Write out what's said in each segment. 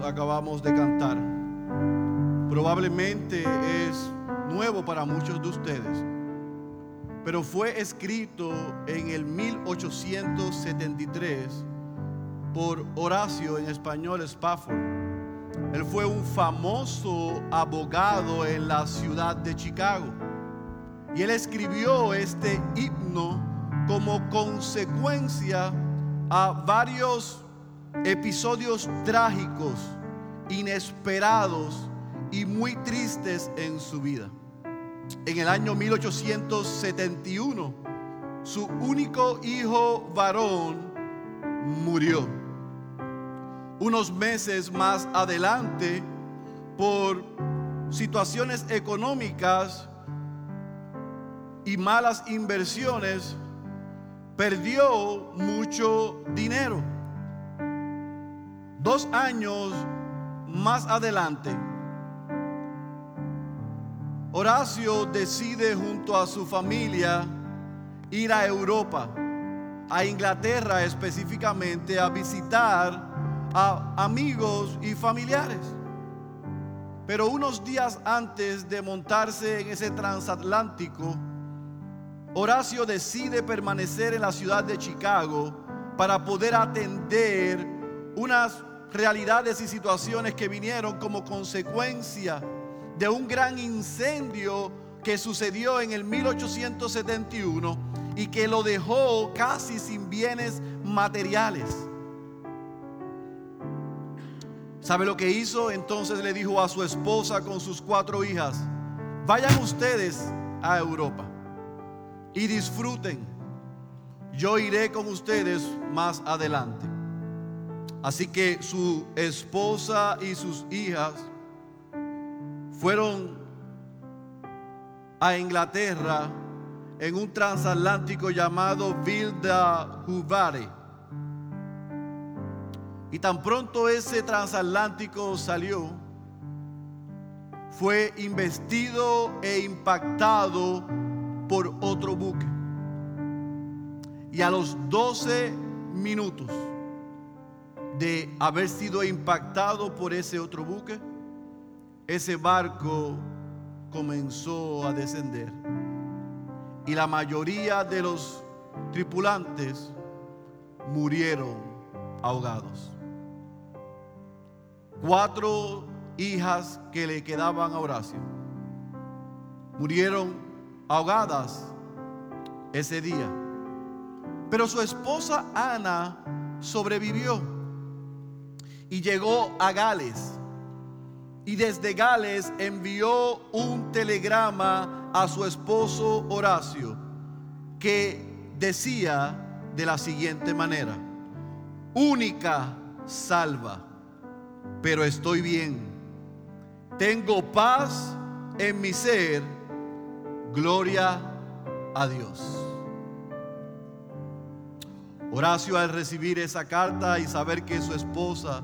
acabamos de cantar probablemente es nuevo para muchos de ustedes, pero fue escrito en el 1873 por Horacio, en español Spafford. Él fue un famoso abogado en la ciudad de Chicago. Y él escribió este himno como consecuencia a varios episodios trágicos, inesperados y muy tristes en su vida. En el año 1871, su único hijo varón murió. Unos meses más adelante, por situaciones económicas y malas inversiones, perdió mucho dinero. Dos años más adelante, Horacio decide junto a su familia ir a Europa, a Inglaterra específicamente, a visitar a amigos y familiares. Pero unos días antes de montarse en ese transatlántico, Horacio decide permanecer en la ciudad de Chicago para poder atender unas realidades y situaciones que vinieron como consecuencia de un gran incendio que sucedió en el 1871 y que lo dejó casi sin bienes materiales. ¿Sabe lo que hizo? Entonces le dijo a su esposa con sus cuatro hijas, vayan ustedes a Europa y disfruten. Yo iré con ustedes más adelante. Así que su esposa y sus hijas fueron a Inglaterra en un transatlántico llamado Vilda Huvare. Y tan pronto ese transatlántico salió, fue investido e impactado por otro buque. Y a los 12 minutos de haber sido impactado por ese otro buque, ese barco comenzó a descender. Y la mayoría de los tripulantes murieron ahogados. Cuatro hijas que le quedaban a Horacio murieron ahogadas ese día. Pero su esposa Ana sobrevivió y llegó a Gales. Y desde Gales envió un telegrama a su esposo Horacio que decía de la siguiente manera, única salva, pero estoy bien, tengo paz en mi ser, gloria a Dios. Horacio al recibir esa carta y saber que su esposa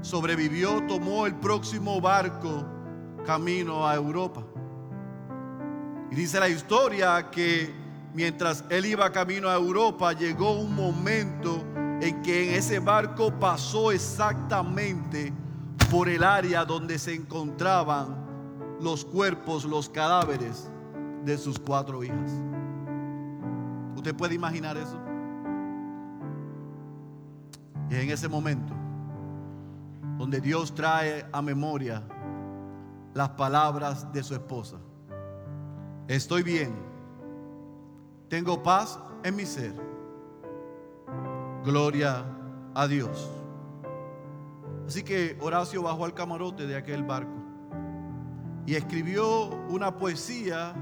sobrevivió, tomó el próximo barco camino a Europa. Y dice la historia que mientras él iba camino a Europa, llegó un momento en que en ese barco pasó exactamente por el área donde se encontraban los cuerpos, los cadáveres de sus cuatro hijas. ¿Usted puede imaginar eso? Y en ese momento donde Dios trae a memoria las palabras de su esposa. Estoy bien, tengo paz en mi ser. Gloria a Dios. Así que Horacio bajó al camarote de aquel barco y escribió una poesía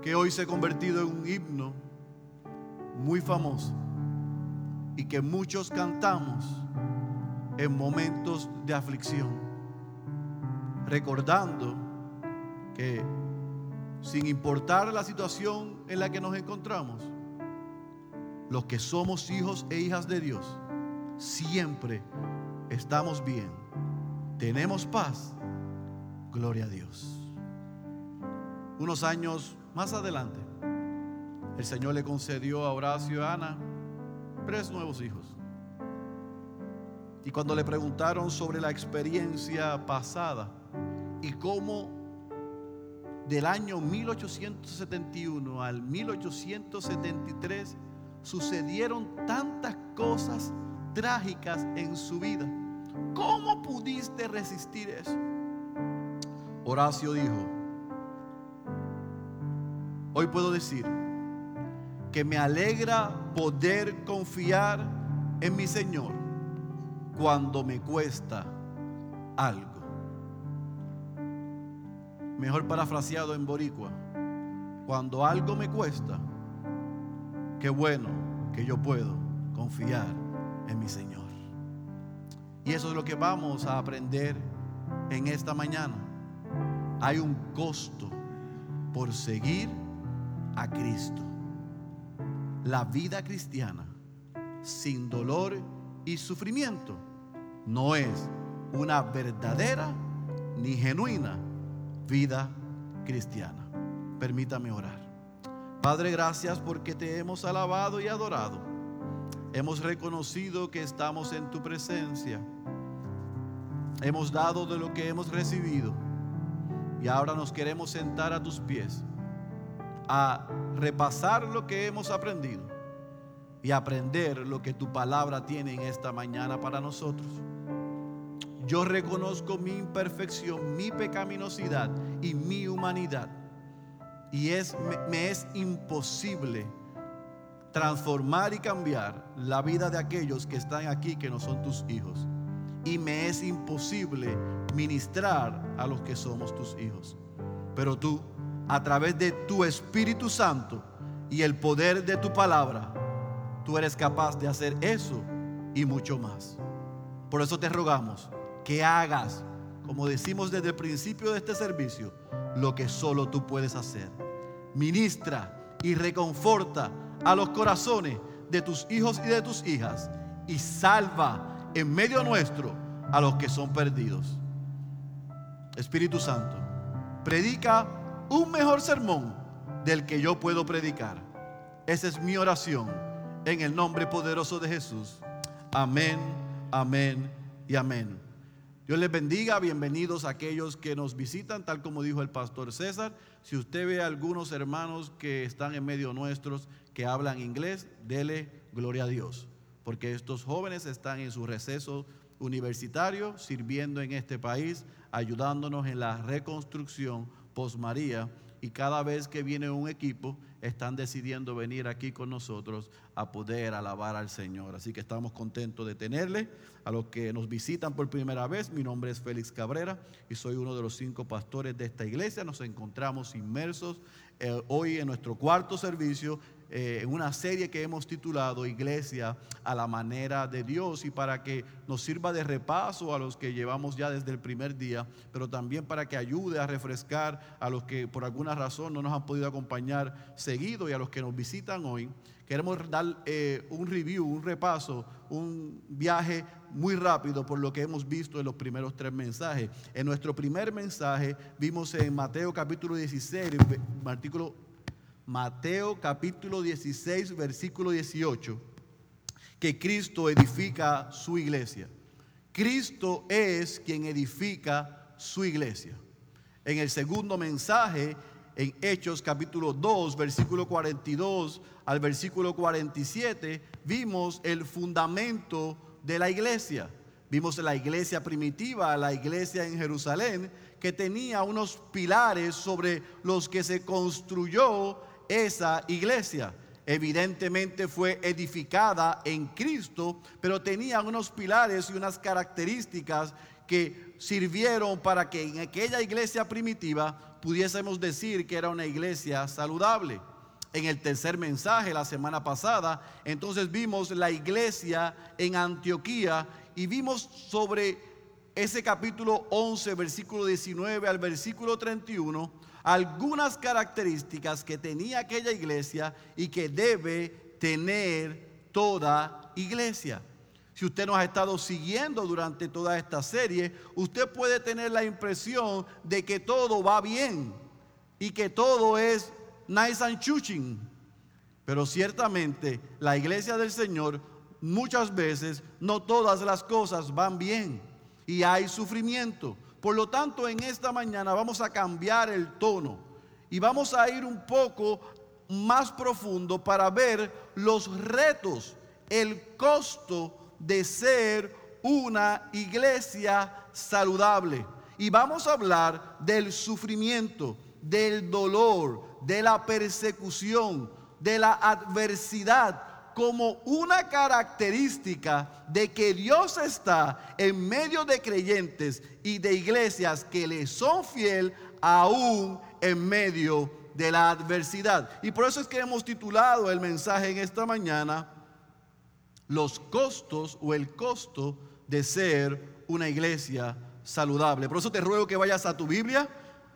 que hoy se ha convertido en un himno muy famoso y que muchos cantamos en momentos de aflicción, recordando que sin importar la situación en la que nos encontramos, los que somos hijos e hijas de Dios, siempre estamos bien, tenemos paz, gloria a Dios. Unos años más adelante, el Señor le concedió a Horacio y Ana tres nuevos hijos. Y cuando le preguntaron sobre la experiencia pasada y cómo del año 1871 al 1873 sucedieron tantas cosas trágicas en su vida. ¿Cómo pudiste resistir eso? Horacio dijo, hoy puedo decir que me alegra poder confiar en mi Señor cuando me cuesta algo. Mejor parafraseado en boricua, cuando algo me cuesta, qué bueno que yo puedo confiar en mi Señor. Y eso es lo que vamos a aprender en esta mañana. Hay un costo por seguir a Cristo. La vida cristiana sin dolor y sufrimiento no es una verdadera ni genuina vida cristiana. Permítame orar. Padre, gracias porque te hemos alabado y adorado. Hemos reconocido que estamos en tu presencia. Hemos dado de lo que hemos recibido. Y ahora nos queremos sentar a tus pies a repasar lo que hemos aprendido y aprender lo que tu palabra tiene en esta mañana para nosotros. Yo reconozco mi imperfección, mi pecaminosidad y mi humanidad. Y es, me, es imposible transformar y cambiar la vida de aquellos que están aquí que no son tus hijos. Y me es imposible ministrar a los que somos tus hijos. Pero tú, a través de tu Espíritu Santo y el poder de tu palabra, tú eres capaz de hacer eso y mucho más. Por eso te rogamos que hagas, como decimos desde el principio de este servicio, lo que solo tú puedes hacer. Ministra y reconforta a los corazones de tus hijos y de tus hijas y salva en medio nuestro a los que son perdidos. Espíritu Santo, predica un mejor sermón del que yo puedo predicar. Esa es mi oración en el nombre poderoso de Jesús. Amén, amén y amén. Dios les bendiga, bienvenidos a aquellos que nos visitan, tal como dijo el pastor César. Si usted ve a algunos hermanos que están en medio nuestros que hablan inglés, dele gloria a Dios, porque estos jóvenes están en su receso universitario, sirviendo en este país, ayudándonos en la reconstrucción post María y cada vez que viene un equipo están decidiendo venir aquí con nosotros a poder alabar al Señor. Así que estamos contentos de tenerle. A los que nos visitan por primera vez, mi nombre es Félix Cabrera y soy uno de los cinco pastores de esta iglesia. Nos encontramos inmersos eh, hoy en nuestro cuarto servicio eh, en una serie que hemos titulado Iglesia a la manera de Dios y para que nos sirva de repaso a los que llevamos ya desde el primer día, pero también para que ayude a refrescar a los que por alguna razón no nos han podido acompañar seguido y a los que nos visitan hoy. Queremos dar eh, un review, un repaso, un viaje muy rápido por lo que hemos visto en los primeros tres mensajes. En nuestro primer mensaje vimos en Mateo capítulo 16, artículo Mateo capítulo 16, versículo 18, que Cristo edifica su iglesia. Cristo es quien edifica su iglesia. En el segundo mensaje, en Hechos capítulo 2, versículo 42 al versículo 47, vimos el fundamento de la iglesia. Vimos la iglesia primitiva, la iglesia en Jerusalén, que tenía unos pilares sobre los que se construyó esa iglesia. Evidentemente fue edificada en Cristo, pero tenía unos pilares y unas características que sirvieron para que en aquella iglesia primitiva pudiésemos decir que era una iglesia saludable. En el tercer mensaje la semana pasada, entonces vimos la iglesia en Antioquía y vimos sobre ese capítulo 11, versículo 19 al versículo 31, algunas características que tenía aquella iglesia y que debe tener toda iglesia. Si usted nos ha estado siguiendo durante toda esta serie, usted puede tener la impresión de que todo va bien y que todo es nice and chuching. Pero ciertamente la iglesia del Señor muchas veces no todas las cosas van bien y hay sufrimiento. Por lo tanto, en esta mañana vamos a cambiar el tono y vamos a ir un poco más profundo para ver los retos, el costo de ser una iglesia saludable. Y vamos a hablar del sufrimiento, del dolor, de la persecución, de la adversidad como una característica de que Dios está en medio de creyentes y de iglesias que le son fiel aún en medio de la adversidad. Y por eso es que hemos titulado el mensaje en esta mañana, los costos o el costo de ser una iglesia saludable. Por eso te ruego que vayas a tu Biblia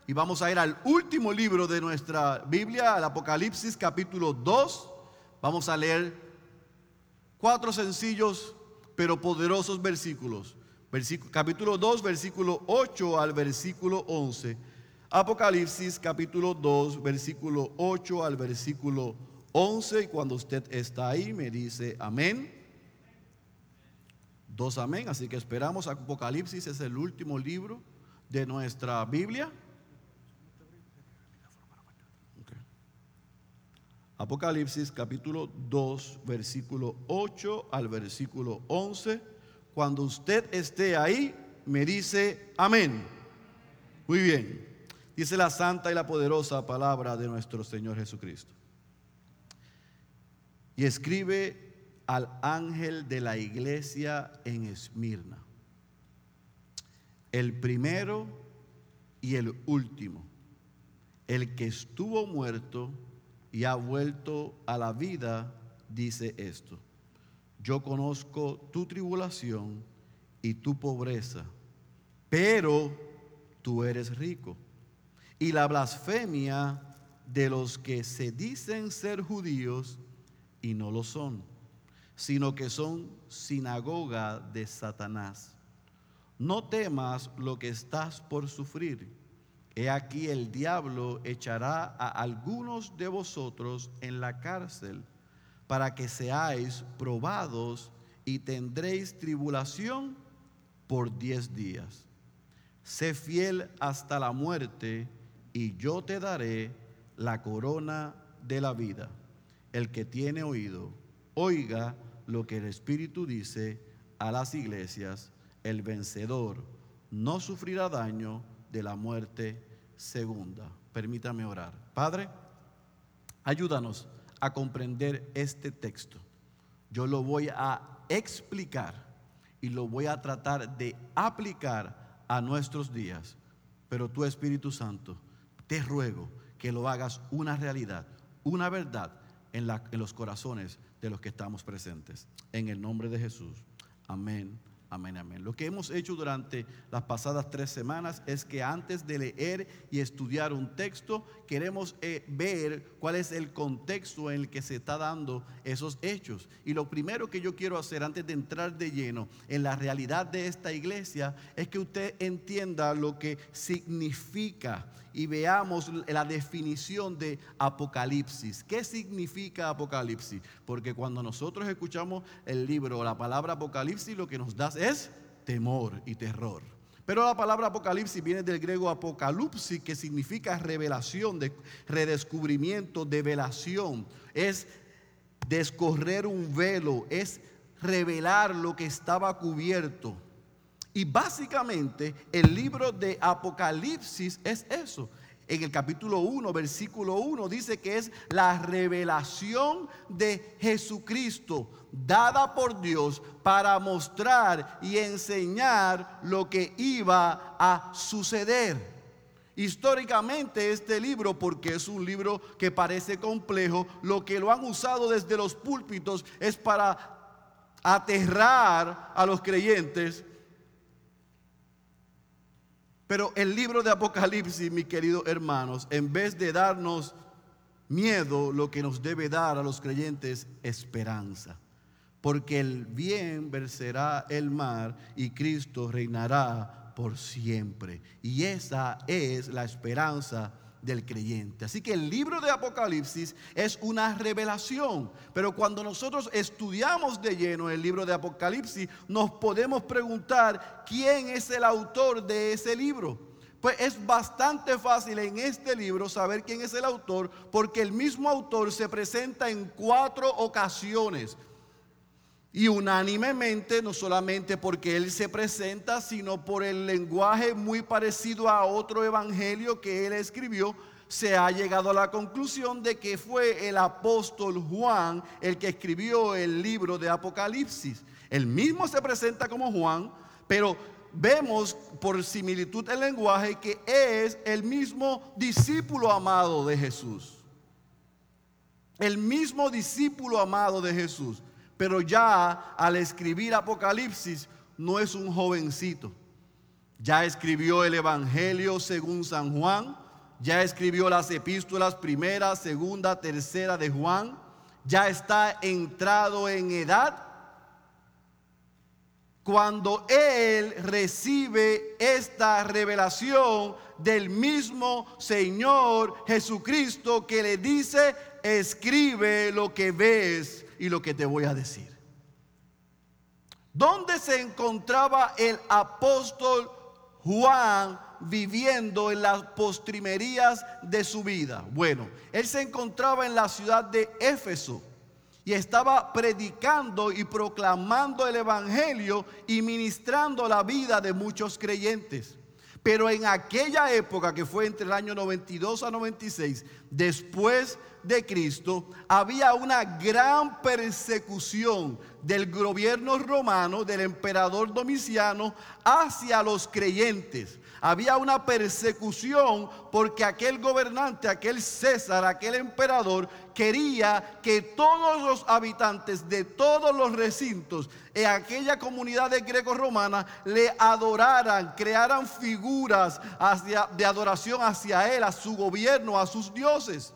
y vamos a ir al último libro de nuestra Biblia, al Apocalipsis capítulo 2. Vamos a leer cuatro sencillos pero poderosos versículos. capítulo 2, versículo 8 al versículo 11. Apocalipsis capítulo 2, versículo 8 al versículo 11. Y cuando usted está ahí, me dice amén. Dos amén. Así que esperamos. Apocalipsis es el último libro de nuestra Biblia. Apocalipsis capítulo 2, versículo 8 al versículo 11. Cuando usted esté ahí, me dice amén. Muy bien. Dice la santa y la poderosa palabra de nuestro Señor Jesucristo. Y escribe al ángel de la iglesia en Esmirna, el primero y el último, el que estuvo muerto y ha vuelto a la vida, dice esto. Yo conozco tu tribulación y tu pobreza, pero tú eres rico. Y la blasfemia de los que se dicen ser judíos y no lo son, sino que son sinagoga de Satanás. No temas lo que estás por sufrir He aquí el diablo echará a algunos de vosotros en la cárcel para que seáis probados y tendréis tribulación por diez días. Sé fiel hasta la muerte y yo te daré la corona de la vida. El que tiene oído, oiga lo que el Espíritu dice a las iglesias. El vencedor no sufrirá daño de la muerte segunda. Permítame orar. Padre, ayúdanos a comprender este texto. Yo lo voy a explicar y lo voy a tratar de aplicar a nuestros días. Pero tu Espíritu Santo, te ruego que lo hagas una realidad, una verdad en, en los corazones de los que estamos presentes. En el nombre de Jesús. Amén Amén, amén. Lo que hemos hecho durante las pasadas tres semanas es que antes de leer y estudiar un texto, queremos eh, ver cuál es el contexto en el que se está dando esos hechos. Y lo primero que yo quiero hacer antes de entrar de lleno en la realidad de esta iglesia es que usted entienda lo que significa y veamos la definición de Apocalipsis. ¿Qué significa Apocalipsis? Porque cuando nosotros escuchamos el libro o la palabra Apocalipsis, lo que nos da es temor y terror. Pero la palabra Apocalipsis viene del griego apocalipsis, que significa revelación, de redescubrimiento, develación. Es descorrer un velo, es revelar lo que estaba cubierto. Y básicamente el libro de Apocalipsis es eso. En el capítulo 1, versículo 1 dice que es la revelación de Jesucristo dada por Dios para mostrar y enseñar lo que iba a suceder. Históricamente este libro, porque es un libro que parece complejo, lo que lo han usado desde los púlpitos es para aterrar a los creyentes pero el libro de Apocalipsis, mis queridos hermanos, en vez de darnos miedo, lo que nos debe dar a los creyentes esperanza. Porque el bien vencerá el mar y Cristo reinará por siempre. Y esa es la esperanza del creyente. Así que el libro de Apocalipsis es una revelación, pero cuando nosotros estudiamos de lleno el libro de Apocalipsis, nos podemos preguntar quién es el autor de ese libro. Pues es bastante fácil en este libro saber quién es el autor, porque el mismo autor se presenta en cuatro ocasiones. Y unánimemente, no solamente porque Él se presenta, sino por el lenguaje muy parecido a otro evangelio que Él escribió, se ha llegado a la conclusión de que fue el apóstol Juan el que escribió el libro de Apocalipsis. El mismo se presenta como Juan, pero vemos por similitud el lenguaje que es el mismo discípulo amado de Jesús. El mismo discípulo amado de Jesús. Pero ya al escribir Apocalipsis no es un jovencito. Ya escribió el Evangelio según San Juan, ya escribió las epístolas primera, segunda, tercera de Juan, ya está entrado en edad. Cuando él recibe esta revelación del mismo Señor Jesucristo que le dice, escribe lo que ves y lo que te voy a decir. ¿Dónde se encontraba el apóstol Juan viviendo en las postrimerías de su vida? Bueno, él se encontraba en la ciudad de Éfeso y estaba predicando y proclamando el Evangelio y ministrando la vida de muchos creyentes. Pero en aquella época, que fue entre el año 92 a 96, después de Cristo, había una gran persecución del gobierno romano, del emperador Domiciano, hacia los creyentes. Había una persecución porque aquel gobernante, aquel César, aquel emperador quería que todos los habitantes de todos los recintos en aquella comunidad de greco-romana le adoraran, crearan figuras hacia, de adoración hacia él, a su gobierno, a sus dioses.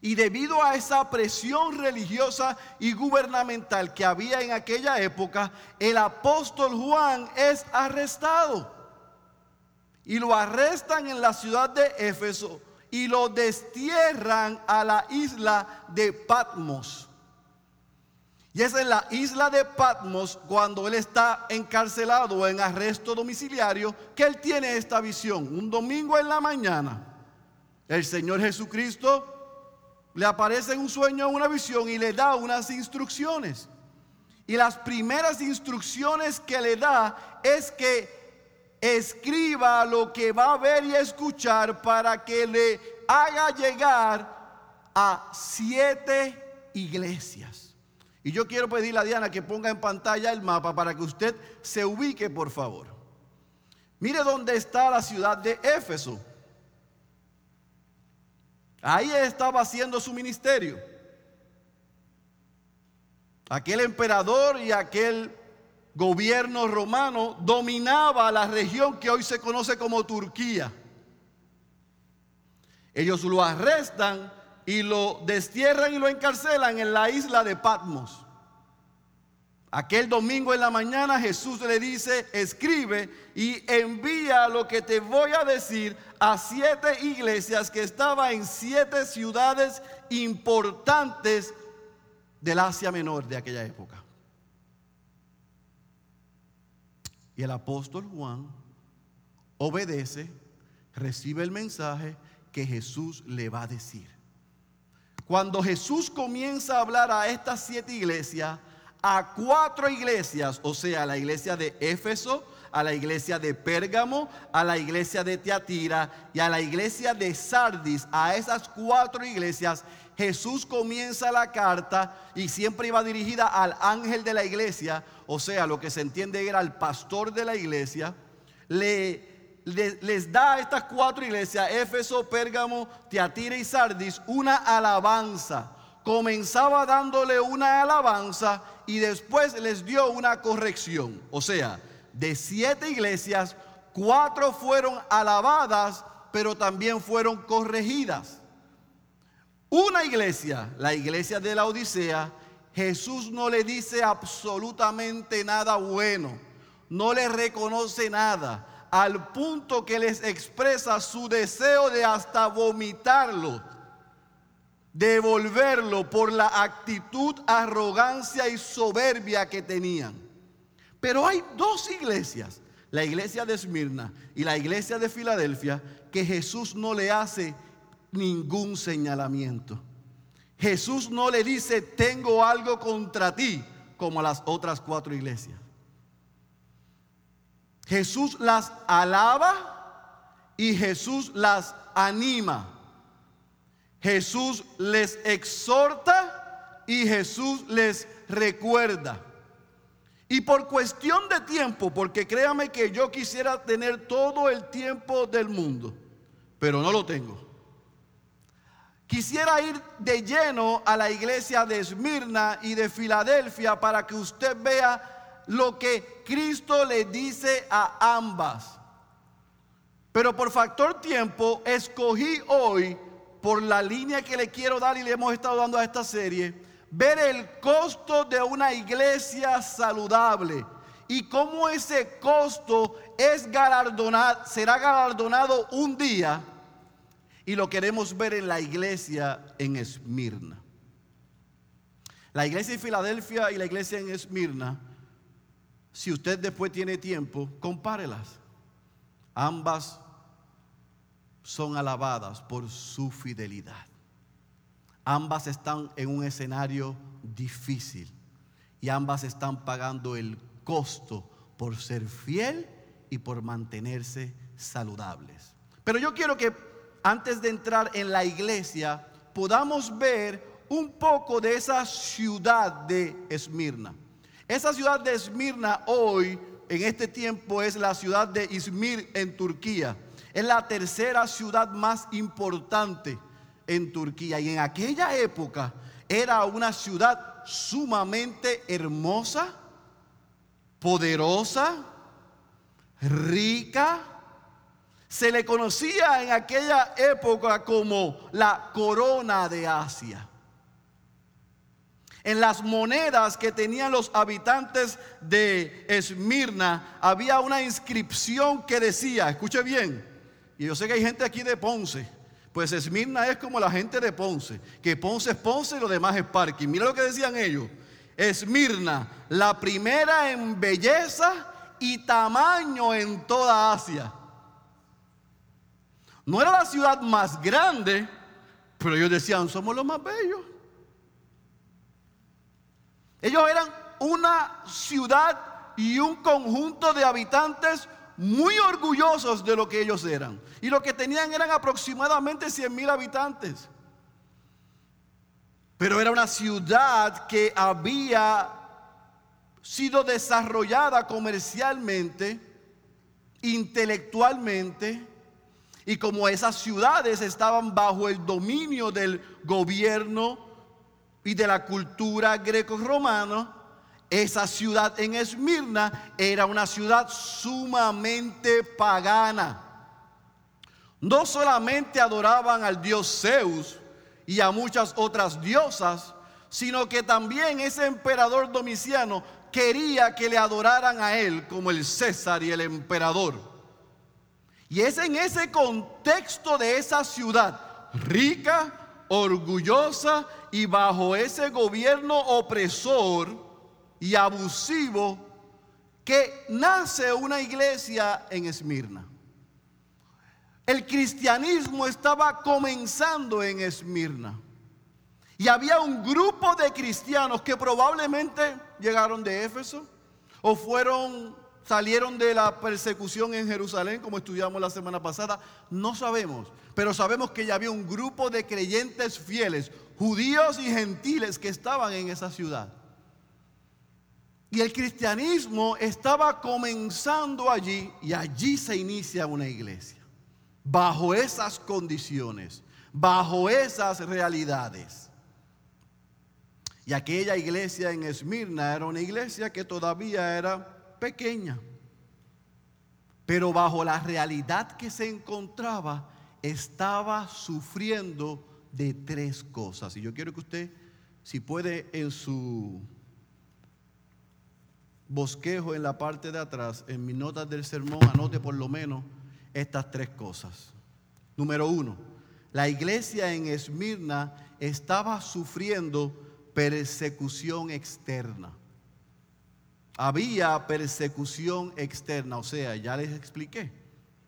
Y debido a esa presión religiosa y gubernamental que había en aquella época, el apóstol Juan es arrestado. Y lo arrestan en la ciudad de Éfeso y lo destierran a la isla de Patmos. Y es en la isla de Patmos, cuando él está encarcelado en arresto domiciliario, que él tiene esta visión. Un domingo en la mañana, el Señor Jesucristo le aparece en un sueño, una visión y le da unas instrucciones. Y las primeras instrucciones que le da es que escriba lo que va a ver y escuchar para que le haga llegar a siete iglesias. Y yo quiero pedirle a Diana que ponga en pantalla el mapa para que usted se ubique, por favor. Mire dónde está la ciudad de Éfeso. Ahí estaba haciendo su ministerio. Aquel emperador y aquel gobierno romano dominaba la región que hoy se conoce como Turquía. Ellos lo arrestan y lo destierran y lo encarcelan en la isla de Patmos. Aquel domingo en la mañana Jesús le dice, escribe y envía lo que te voy a decir a siete iglesias que estaban en siete ciudades importantes del Asia Menor de aquella época. Y el apóstol Juan obedece, recibe el mensaje que Jesús le va a decir. Cuando Jesús comienza a hablar a estas siete iglesias, a cuatro iglesias, o sea, a la iglesia de Éfeso, a la iglesia de Pérgamo, a la iglesia de Teatira y a la iglesia de Sardis, a esas cuatro iglesias, Jesús comienza la carta y siempre iba dirigida al ángel de la iglesia, o sea, lo que se entiende era al pastor de la iglesia, le, les da a estas cuatro iglesias, Éfeso, Pérgamo, Teatira y Sardis, una alabanza. Comenzaba dándole una alabanza y después les dio una corrección. O sea, de siete iglesias, cuatro fueron alabadas, pero también fueron corregidas. Una iglesia, la iglesia de la Odisea, Jesús no le dice absolutamente nada bueno, no le reconoce nada. al punto que les expresa su deseo de hasta vomitarlo, devolverlo por la actitud, arrogancia y soberbia que tenían. Pero hay dos iglesias, la iglesia de Esmirna y la iglesia de Filadelfia, que Jesús no le hace ningún señalamiento. Jesús no le dice, tengo algo contra ti, como a las otras cuatro iglesias. Jesús las alaba y Jesús las anima. Jesús les exhorta y Jesús les recuerda. Y por cuestión de tiempo, porque créame que yo quisiera tener todo el tiempo del mundo, pero no lo tengo. Quisiera ir de lleno a la iglesia de Esmirna y de Filadelfia para que usted vea lo que Cristo le dice a ambas. Pero por factor tiempo, escogí hoy, por la línea que le quiero dar y le hemos estado dando a esta serie, ver el costo de una iglesia saludable y cómo ese costo es será galardonado un día y lo queremos ver en la iglesia en Esmirna. La iglesia de Filadelfia y la iglesia en Esmirna si usted después tiene tiempo, compárelas. Ambas son alabadas por su fidelidad. Ambas están en un escenario difícil y ambas están pagando el costo por ser fiel y por mantenerse saludables. Pero yo quiero que antes de entrar en la iglesia podamos ver un poco de esa ciudad de Esmirna. Esa ciudad de Esmirna hoy, en este tiempo, es la ciudad de Izmir en Turquía. Es la tercera ciudad más importante en Turquía. Y en aquella época era una ciudad sumamente hermosa, poderosa, rica. Se le conocía en aquella época como la corona de Asia. En las monedas que tenían los habitantes de Esmirna había una inscripción que decía, escuche bien, y yo sé que hay gente aquí de Ponce, pues Esmirna es como la gente de Ponce, que Ponce es Ponce y lo demás es parking. Mira lo que decían ellos, Esmirna, la primera en belleza y tamaño en toda Asia. No era la ciudad más grande, pero ellos decían, somos los más bellos. Ellos eran una ciudad y un conjunto de habitantes muy orgullosos de lo que ellos eran. Y lo que tenían eran aproximadamente 100 mil habitantes. Pero era una ciudad que había sido desarrollada comercialmente, intelectualmente, y como esas ciudades estaban bajo el dominio del gobierno y de la cultura greco-romana, esa ciudad en Esmirna era una ciudad sumamente pagana. No solamente adoraban al dios Zeus y a muchas otras diosas, sino que también ese emperador Domiciano quería que le adoraran a él como el César y el emperador. Y es en ese contexto de esa ciudad rica, orgullosa y bajo ese gobierno opresor y abusivo que nace una iglesia en Esmirna. El cristianismo estaba comenzando en Esmirna. Y había un grupo de cristianos que probablemente llegaron de Éfeso o fueron salieron de la persecución en Jerusalén, como estudiamos la semana pasada, no sabemos, pero sabemos que ya había un grupo de creyentes fieles, judíos y gentiles que estaban en esa ciudad. Y el cristianismo estaba comenzando allí y allí se inicia una iglesia. Bajo esas condiciones, bajo esas realidades. Y aquella iglesia en Esmirna era una iglesia que todavía era pequeña. Pero bajo la realidad que se encontraba, estaba sufriendo de tres cosas. Y yo quiero que usted, si puede, en su bosquejo en la parte de atrás, en mis notas del sermón, anote por lo menos estas tres cosas. Número uno, la iglesia en Esmirna estaba sufriendo persecución externa. Había persecución externa, o sea, ya les expliqué,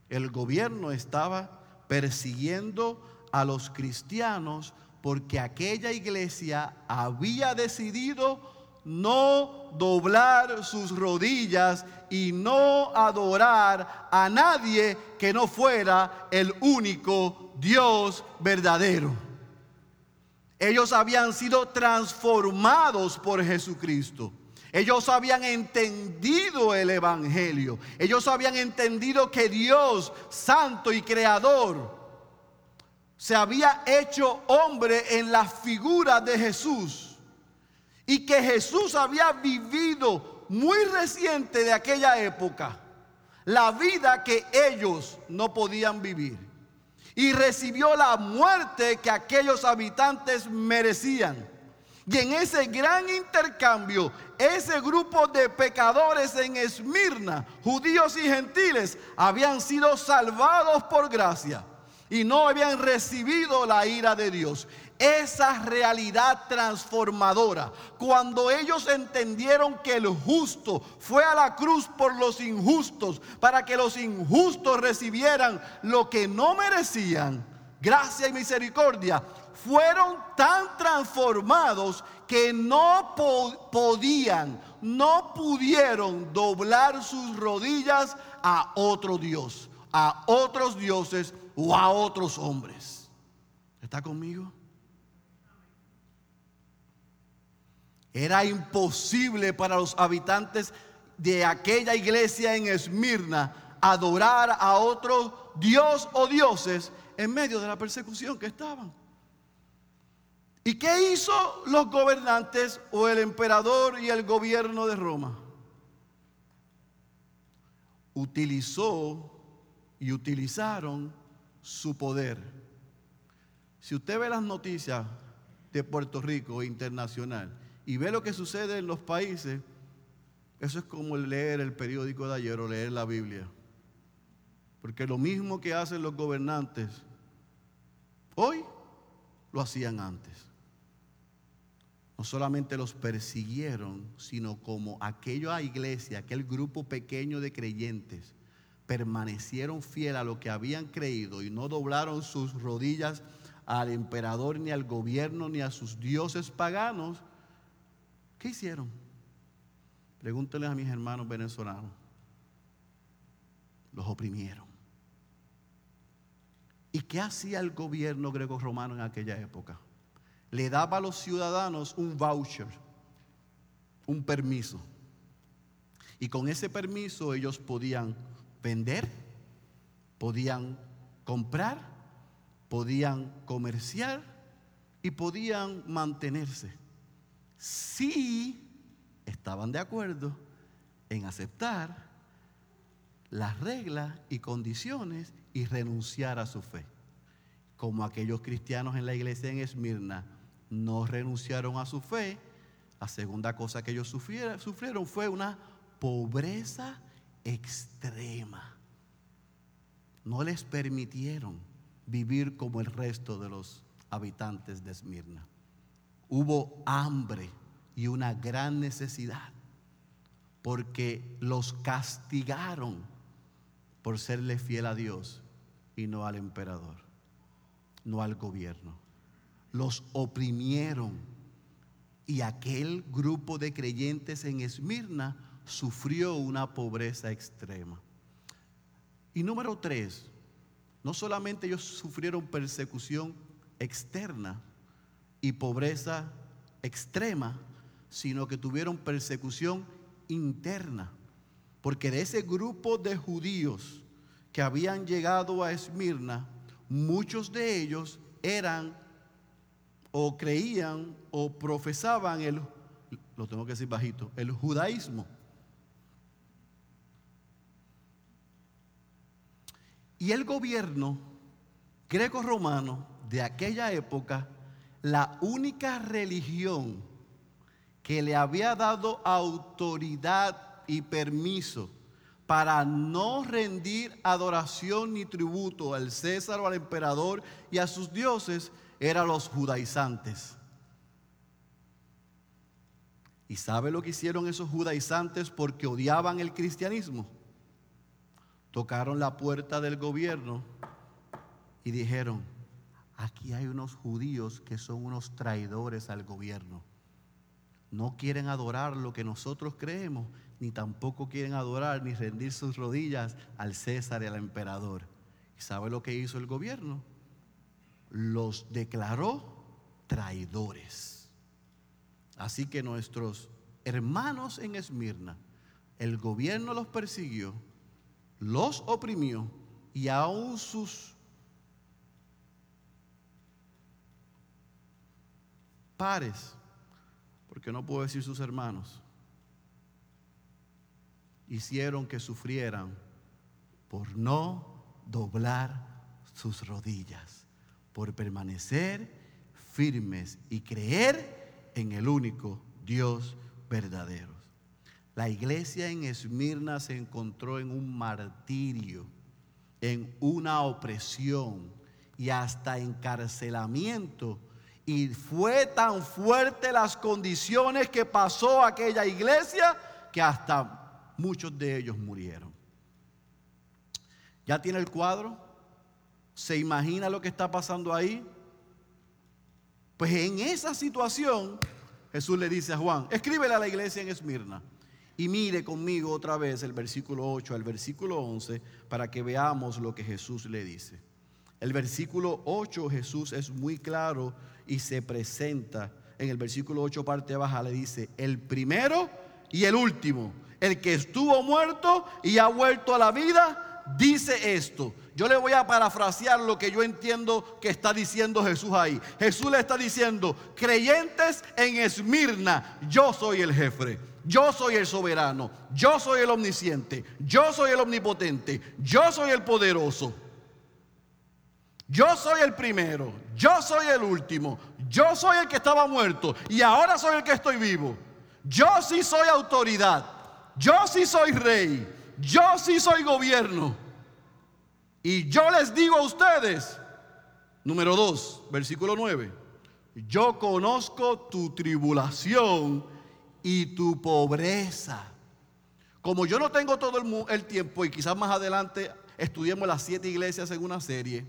el gobierno estaba persiguiendo a los cristianos porque aquella iglesia había decidido no doblar sus rodillas y no adorar a nadie que no fuera el único Dios verdadero. Ellos habían sido transformados por Jesucristo. Ellos habían entendido el Evangelio. Ellos habían entendido que Dios, santo y creador, se había hecho hombre en la figura de Jesús. Y que Jesús había vivido muy reciente de aquella época la vida que ellos no podían vivir. Y recibió la muerte que aquellos habitantes merecían. Y en ese gran intercambio, ese grupo de pecadores en Esmirna, judíos y gentiles, habían sido salvados por gracia y no habían recibido la ira de Dios. Esa realidad transformadora, cuando ellos entendieron que el justo fue a la cruz por los injustos, para que los injustos recibieran lo que no merecían, gracia y misericordia, fueron tan transformados que no podían, no pudieron doblar sus rodillas a otro Dios, a otros dioses o a otros hombres. ¿Está conmigo? Era imposible para los habitantes de aquella iglesia en Esmirna adorar a otro Dios o dioses en medio de la persecución que estaban. ¿Y qué hizo los gobernantes o el emperador y el gobierno de Roma? Utilizó y utilizaron su poder. Si usted ve las noticias de Puerto Rico internacional y ve lo que sucede en los países, eso es como leer el periódico de ayer o leer la Biblia. Porque lo mismo que hacen los gobernantes hoy, lo hacían antes no solamente los persiguieron, sino como aquella iglesia, aquel grupo pequeño de creyentes, permanecieron fiel a lo que habían creído y no doblaron sus rodillas al emperador, ni al gobierno, ni a sus dioses paganos, ¿qué hicieron? Pregúntenles a mis hermanos venezolanos. Los oprimieron. ¿Y qué hacía el gobierno greco-romano en aquella época? Le daba a los ciudadanos un voucher, un permiso. Y con ese permiso ellos podían vender, podían comprar, podían comerciar y podían mantenerse. Si estaban de acuerdo en aceptar las reglas y condiciones y renunciar a su fe. Como aquellos cristianos en la iglesia en Esmirna no renunciaron a su fe, la segunda cosa que ellos sufrieron, fue una pobreza extrema. No les permitieron vivir como el resto de los habitantes de Esmirna. Hubo hambre y una gran necesidad porque los castigaron por serle fiel a Dios y no al emperador, no al gobierno los oprimieron. Y aquel grupo de creyentes en Esmirna sufrió una pobreza extrema. Y número tres, no solamente ellos sufrieron persecución externa y pobreza extrema, sino que tuvieron persecución interna. Porque de ese grupo de judíos que habían llegado a Esmirna, muchos de ellos eran o creían o profesaban el, lo tengo que decir bajito, el judaísmo. Y el gobierno greco-romano de aquella época, la única religión que le había dado autoridad y permiso para no rendir adoración ni tributo al César o al emperador y a sus dioses eran los judaizantes. ¿Y sabe lo que hicieron esos judaizantes porque odiaban el cristianismo? Tocaron la puerta del gobierno y dijeron, aquí hay unos judíos que son unos traidores al gobierno. No quieren adorar lo que nosotros creemos, ni tampoco quieren adorar ni rendir sus rodillas al César y al emperador. ¿Y sabe lo que hizo el gobierno? Los declaró traidores. Así que nuestros hermanos en Esmirna, el gobierno los persiguió, los oprimió y aún sus pares, porque no puedo decir sus hermanos, hicieron que sufrieran por no doblar sus rodillas, por permanecer firmes y creer en el único Dios verdadero. La iglesia en Esmirna se encontró en un martirio, en una opresión y hasta encarcelamiento. Y fue tan fuerte las condiciones que pasó aquella iglesia que hasta muchos de ellos murieron. ¿Ya tiene el cuadro? ¿Se imagina lo que está pasando ahí? Pues en esa situación Jesús le dice a Juan, escríbele a la iglesia en Esmirna. Y mire conmigo otra vez el versículo 8 al versículo 11 para que veamos lo que Jesús le dice. El versículo 8 Jesús es muy claro y se presenta en el versículo 8 parte baja le dice, el primero y el último, el que estuvo muerto y ha vuelto a la vida, dice esto. Yo le voy a parafrasear lo que yo entiendo que está diciendo Jesús ahí. Jesús le está diciendo, creyentes en Esmirna, yo soy el jefe. Yo soy el soberano, yo soy el omnisciente, yo soy el omnipotente, yo soy el poderoso. Yo soy el primero, yo soy el último, yo soy el que estaba muerto y ahora soy el que estoy vivo. Yo sí soy autoridad, yo sí soy rey, yo sí soy gobierno. Y yo les digo a ustedes, número 2, versículo 9, yo conozco tu tribulación y tu pobreza. Como yo no tengo todo el, el tiempo y quizás más adelante estudiemos las siete iglesias en una serie,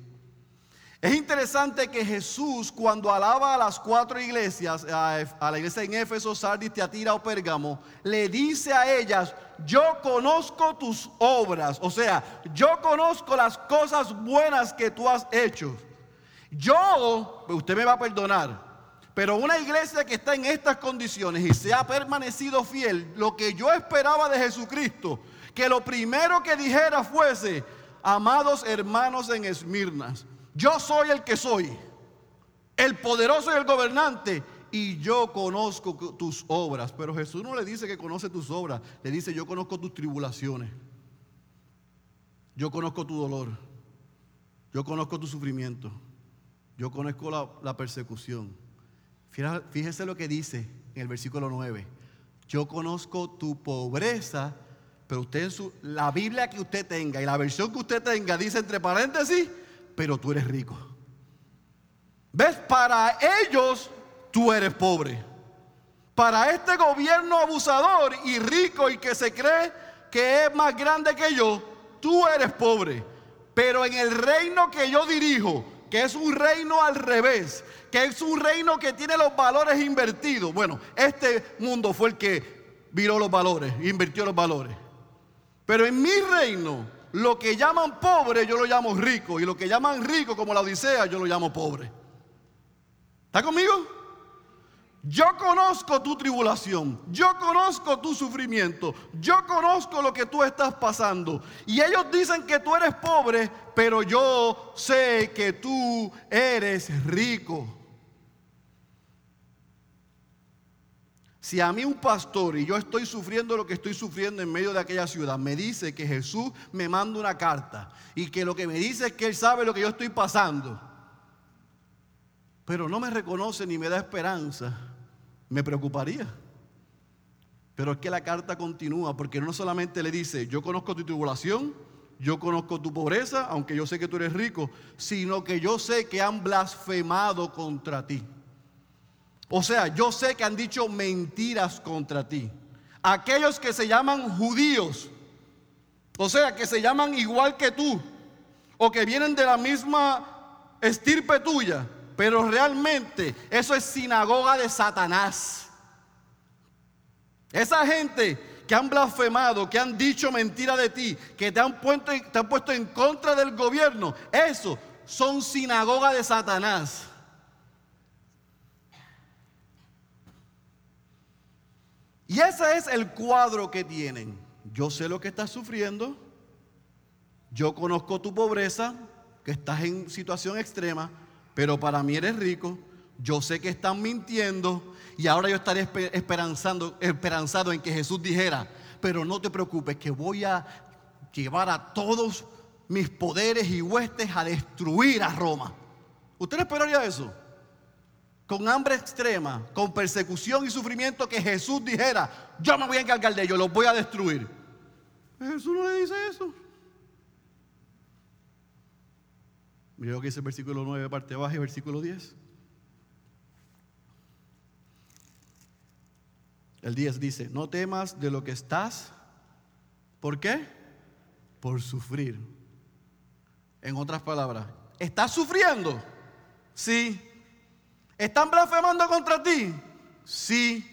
es interesante que Jesús cuando alaba a las cuatro iglesias, a, la iglesia en Éfeso, Sardis, Teatira o Pérgamo, le dice a ellas, yo conozco tus obras, o sea, yo conozco las cosas buenas que tú has hecho. Yo, usted me va a perdonar, pero una iglesia que está en estas condiciones y se ha permanecido fiel, lo que yo esperaba de Jesucristo, que lo primero que dijera fuese, amados hermanos en Esmirnas, yo soy el que soy, el poderoso y el gobernante, y yo conozco tus obras. Pero Jesús no le dice que conoce tus obras, le dice yo conozco tus tribulaciones, yo conozco tu dolor, yo conozco tu sufrimiento, yo conozco la, persecución. Fíjese lo que dice en el versículo 9. Yo conozco tu pobreza, pero usted en su, la Biblia que usted tenga y la versión que usted tenga dice entre paréntesis, pero tú eres rico. ¿Ves? Para ellos tú eres pobre. Para este gobierno abusador y rico y que se cree que es más grande que yo, tú eres pobre. Pero en el reino que yo dirijo, que es un reino al revés, que es un reino que tiene los valores invertidos. Bueno, este mundo fue el que viró los valores, invirtió los valores. Pero en mi reino, lo que llaman pobre yo lo llamo rico. Y lo que llaman rico como la Odisea yo lo llamo pobre. ¿Está conmigo? Yo conozco tu tribulación, yo conozco tu sufrimiento, yo conozco lo que tú estás pasando. Y ellos dicen que tú eres pobre, pero yo sé que tú eres rico. Si a mí un pastor y yo estoy sufriendo lo que estoy sufriendo en medio de aquella ciudad, me dice que Jesús me manda una carta y que lo que me dice es que Él sabe lo que yo estoy pasando, pero no me reconoce ni me da esperanza, me preocuparía. Pero es que la carta continúa porque no solamente le dice, yo conozco tu tribulación, yo conozco tu pobreza, aunque yo sé que tú eres rico, sino que yo sé que han blasfemado contra ti. O sea, yo sé que han dicho mentiras contra ti. Aquellos que se llaman judíos, o sea, que se llaman igual que tú, o que vienen de la misma estirpe tuya, pero realmente eso es sinagoga de Satanás. Esa gente que han blasfemado, que han dicho mentira de ti, que te han, puesto, te han puesto en contra del gobierno, eso son sinagoga de Satanás. Y ese es el cuadro que tienen. Yo sé lo que estás sufriendo. Yo conozco tu pobreza, que estás en situación extrema, pero para mí eres rico. Yo sé que están mintiendo y ahora yo estaré esperanzando, esperanzado en que Jesús dijera, pero no te preocupes que voy a llevar a todos mis poderes y huestes a destruir a Roma. ¿Usted esperaría eso? Con hambre extrema, con persecución y sufrimiento, que Jesús dijera, yo me voy a encargar de ellos, los voy a destruir. Jesús no le dice eso. Mira lo que dice el versículo 9, parte baja, y versículo 10. El 10 dice, no temas de lo que estás. ¿Por qué? Por sufrir. En otras palabras, ¿estás sufriendo? Sí. ¿Están blasfemando contra ti? Sí.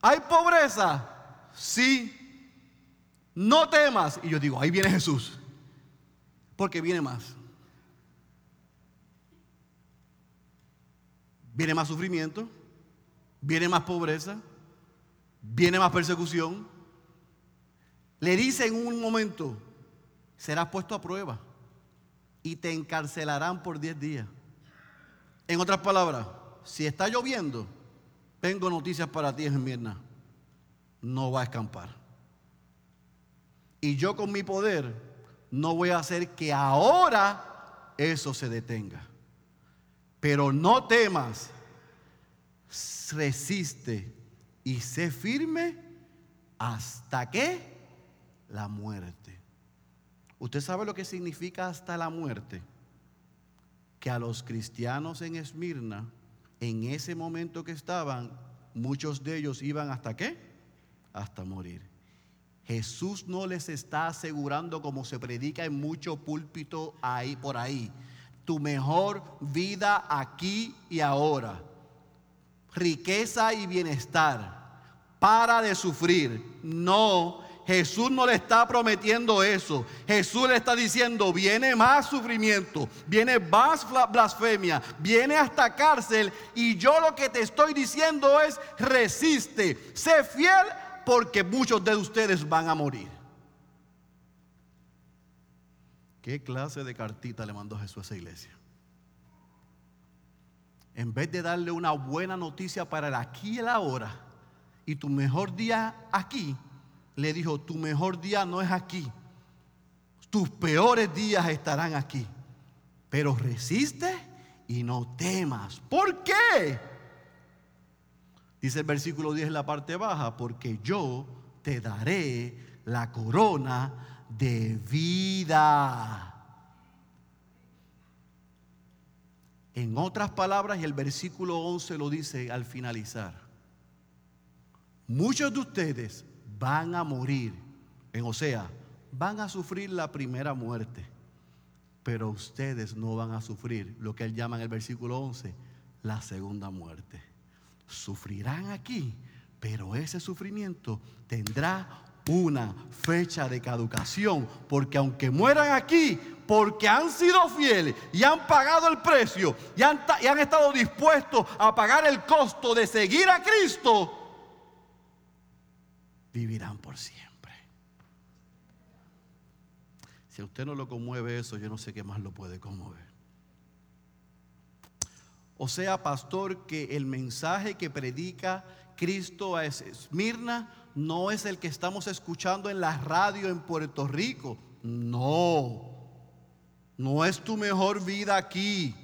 ¿Hay pobreza? Sí. No temas. Y yo digo, ahí viene Jesús. Porque viene más. Viene más sufrimiento. Viene más pobreza. Viene más persecución. Le dice en un momento, serás puesto a prueba y te encarcelarán por 10 días. En otras palabras, si está lloviendo, tengo noticias para ti, Esmirna. No va a escampar. Y yo con mi poder no voy a hacer que ahora eso se detenga. Pero no temas, resiste y sé firme hasta que la muerte. ¿Usted sabe lo que significa hasta la muerte? Que a los cristianos en Esmirna, en ese momento que estaban, muchos de ellos iban hasta qué? Hasta morir. Jesús no les está asegurando, como se predica en mucho púlpito ahí por ahí, tu mejor vida aquí y ahora, riqueza y bienestar, para de sufrir. No, Jesús no le está prometiendo eso. Jesús le está diciendo, viene más sufrimiento, viene más blasfemia, viene hasta cárcel. Y yo lo que te estoy diciendo es, resiste, sé fiel porque muchos de ustedes van a morir. ¿Qué clase de cartita le mandó Jesús a esa iglesia? En vez de darle una buena noticia para el aquí y el ahora y tu mejor día aquí, le dijo, tu mejor día no es aquí, tus peores días estarán aquí, pero resiste y no temas. ¿Por qué? Dice el versículo 10 en la parte baja, porque yo te daré la corona de vida. En otras palabras, y el versículo 11 lo dice al finalizar, muchos de ustedes van a morir. En Osea, van a sufrir la primera muerte, pero ustedes no van a sufrir lo que él llama en el versículo 11, la segunda muerte. Sufrirán aquí, pero ese sufrimiento tendrá una fecha de caducación, porque aunque mueran aquí, porque han sido fieles y han pagado el precio y han, y han estado dispuestos a pagar el costo de seguir a Cristo, vivirán por siempre. Si a usted no lo conmueve eso, yo no sé qué más lo puede conmover. O sea, pastor, que el mensaje que predica Cristo a Esmirna no es el que estamos escuchando en la radio en Puerto Rico. No, no es tu mejor vida aquí.